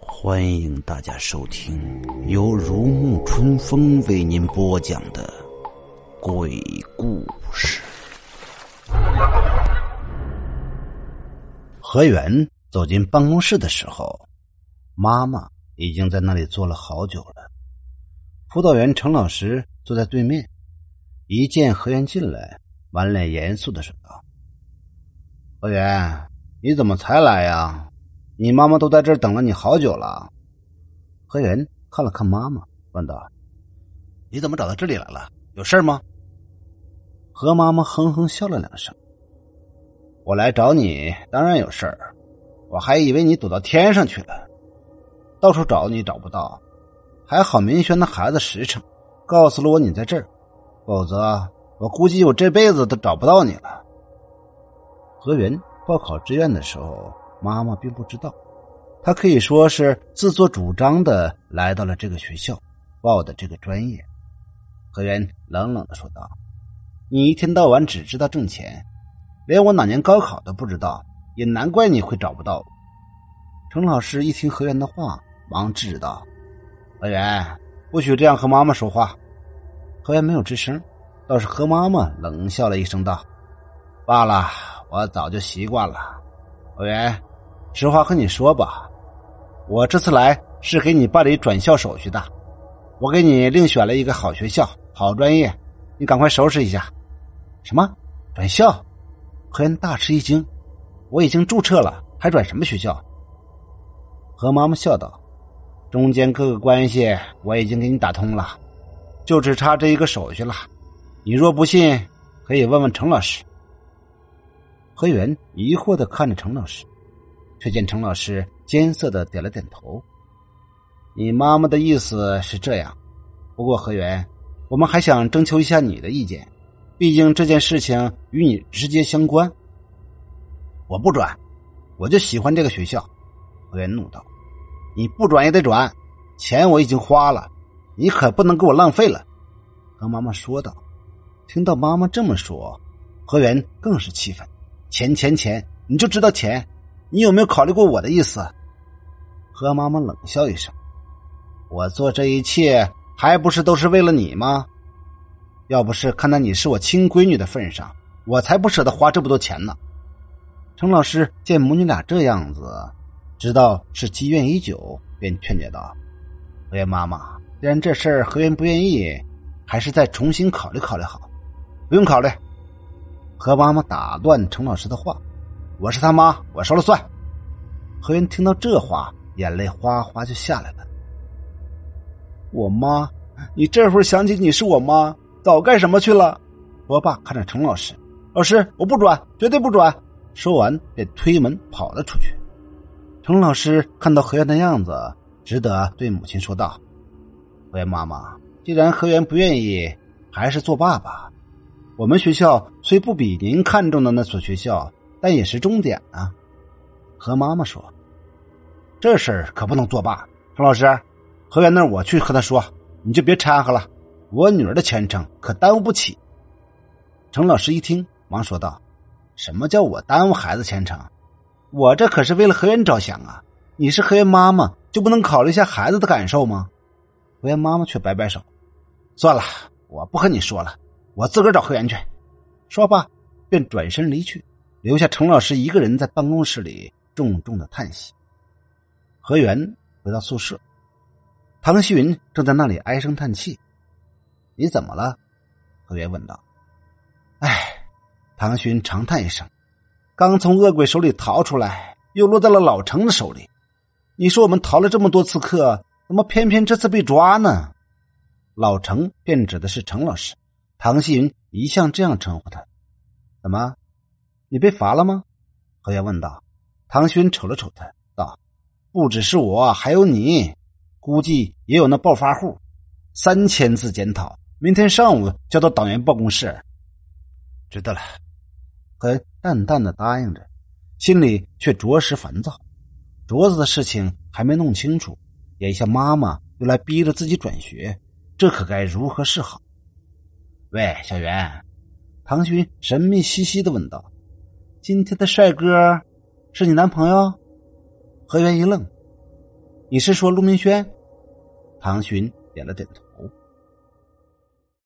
欢迎大家收听由如沐春风为您播讲的鬼故事。何源走进办公室的时候，妈妈已经在那里坐了好久了。辅导员程老师坐在对面，一见何源进来，满脸严肃的说道：“何源，你怎么才来呀？”你妈妈都在这儿等了你好久了。何源看了看妈妈，问道：“你怎么找到这里来了？有事吗？”何妈妈哼哼笑了两声：“我来找你，当然有事儿。我还以为你躲到天上去了，到处找你找不到。还好明轩的孩子实诚，告诉了我你在这儿，否则我估计我这辈子都找不到你了。”何源报考志愿的时候。妈妈并不知道，她可以说是自作主张的来到了这个学校，报的这个专业。何源冷冷的说道：“你一天到晚只知道挣钱，连我哪年高考都不知道，也难怪你会找不到。”程老师一听何源的话，忙制止道：“何源，不许这样和妈妈说话。”何源没有吱声，倒是何妈妈冷笑了一声道：“罢了，我早就习惯了。”何源。实话和你说吧，我这次来是给你办理转校手续的。我给你另选了一个好学校、好专业，你赶快收拾一下。什么转校？何源大吃一惊。我已经注册了，还转什么学校？何妈妈笑道：“中间各个关系我已经给你打通了，就只差这一个手续了。你若不信，可以问问程老师。”何源疑惑的看着程老师。却见程老师艰涩的点了点头。你妈妈的意思是这样，不过何源，我们还想征求一下你的意见，毕竟这件事情与你直接相关。我不转，我就喜欢这个学校。何源怒道：“你不转也得转，钱我已经花了，你可不能给我浪费了。”何妈妈说道。听到妈妈这么说，何源更是气愤：“钱钱钱，你就知道钱。”你有没有考虑过我的意思？何妈妈冷笑一声：“我做这一切还不是都是为了你吗？要不是看在你是我亲闺女的份上，我才不舍得花这么多钱呢。”程老师见母女俩这样子，知道是积怨已久，便劝解道：“何源妈妈，既然这事儿何源不愿意，还是再重新考虑考虑好。”不用考虑。何妈妈打断程老师的话。我是他妈，我说了算。何源听到这话，眼泪哗哗就下来了。我妈，你这会儿想起你是我妈，早干什么去了？我爸看着程老师，老师，我不转，绝对不转。说完便推门跑了出去。程老师看到何源的样子，只得对母亲说道：“何源妈妈，既然何源不愿意，还是做爸爸。我们学校虽不比您看中的那所学校。”但也是终点啊！何妈妈说：“这事儿可不能作罢。”程老师，何源那我去和他说，你就别掺和了。我女儿的前程可耽误不起。程老师一听，忙说道：“什么叫我耽误孩子前程？我这可是为了何源着想啊！你是何源妈妈，就不能考虑一下孩子的感受吗？”何源妈妈却摆摆手：“算了，我不和你说了，我自个儿找何源去。”说罢，便转身离去。留下程老师一个人在办公室里重重的叹息。何源回到宿舍，唐希云正在那里唉声叹气。“你怎么了？”何源问道。“唉。”唐希云长叹一声，“刚从恶鬼手里逃出来，又落在了老程的手里。你说我们逃了这么多次课，怎么偏偏这次被抓呢？”老程便指的是程老师，唐希云一向这样称呼他。怎么？你被罚了吗？何源问道。唐勋瞅了瞅他，道：“不只是我，还有你，估计也有那暴发户。三千字检讨，明天上午交到党员办公室。”知道了。何源淡淡的答应着，心里却着实烦躁。镯子的事情还没弄清楚，眼下妈妈又来逼着自己转学，这可该如何是好？喂，小袁，唐勋神秘兮兮的问道：“今天的帅哥是你男朋友？”何源一愣：“你是说陆明轩？”唐勋点了点头。